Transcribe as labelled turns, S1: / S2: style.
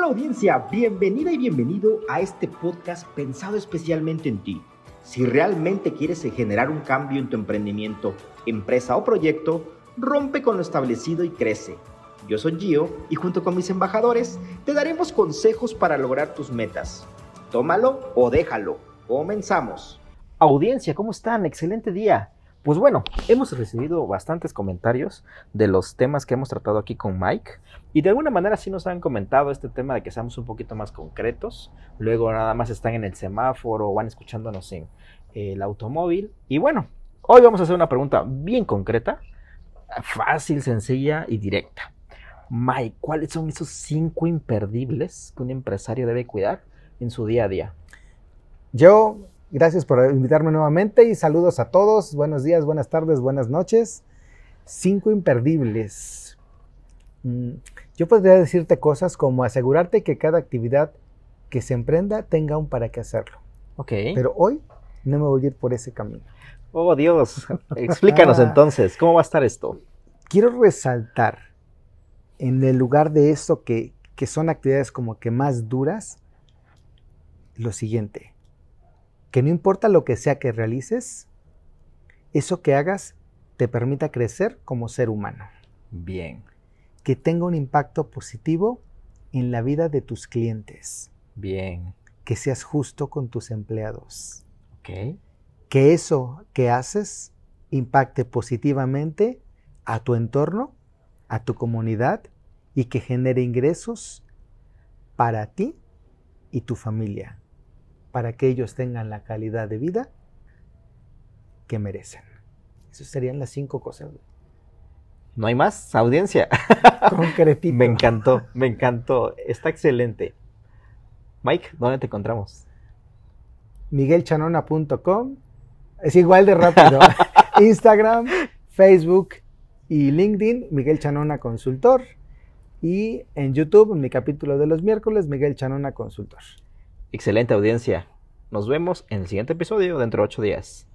S1: Hola audiencia, bienvenida y bienvenido a este podcast pensado especialmente en ti. Si realmente quieres generar un cambio en tu emprendimiento, empresa o proyecto, rompe con lo establecido y crece. Yo soy Gio y junto con mis embajadores te daremos consejos para lograr tus metas. Tómalo o déjalo. Comenzamos. Audiencia, ¿cómo están? Excelente día. Pues bueno, hemos recibido bastantes comentarios de los temas que hemos tratado aquí con Mike y de alguna manera sí nos han comentado este tema de que seamos un poquito más concretos, luego nada más están en el semáforo o van escuchándonos en el automóvil y bueno, hoy vamos a hacer una pregunta bien concreta, fácil, sencilla y directa. Mike, ¿cuáles son esos cinco imperdibles que un empresario debe cuidar en su día a día?
S2: Yo Gracias por invitarme nuevamente y saludos a todos. Buenos días, buenas tardes, buenas noches. Cinco imperdibles. Mm, yo podría decirte cosas como asegurarte que cada actividad que se emprenda tenga un para qué hacerlo.
S1: Ok.
S2: Pero hoy no me voy a ir por ese camino.
S1: Oh, Dios. Explícanos entonces, ¿cómo va a estar esto?
S2: Quiero resaltar en el lugar de eso que, que son actividades como que más duras, lo siguiente que no importa lo que sea que realices, eso que hagas te permita crecer como ser humano.
S1: Bien.
S2: Que tenga un impacto positivo en la vida de tus clientes.
S1: Bien.
S2: Que seas justo con tus empleados.
S1: Ok.
S2: Que eso que haces impacte positivamente a tu entorno, a tu comunidad y que genere ingresos para ti y tu familia para que ellos tengan la calidad de vida que merecen. Esas serían las cinco cosas.
S1: No hay más, audiencia.
S2: Concretito.
S1: me encantó, me encantó. Está excelente. Mike, ¿dónde te encontramos?
S2: miguelchanona.com. Es igual de rápido. Instagram, Facebook y LinkedIn, Miguel Chanona Consultor. Y en YouTube, en mi capítulo de los miércoles, Miguel Chanona Consultor.
S1: Excelente audiencia. Nos vemos en el siguiente episodio dentro de ocho días.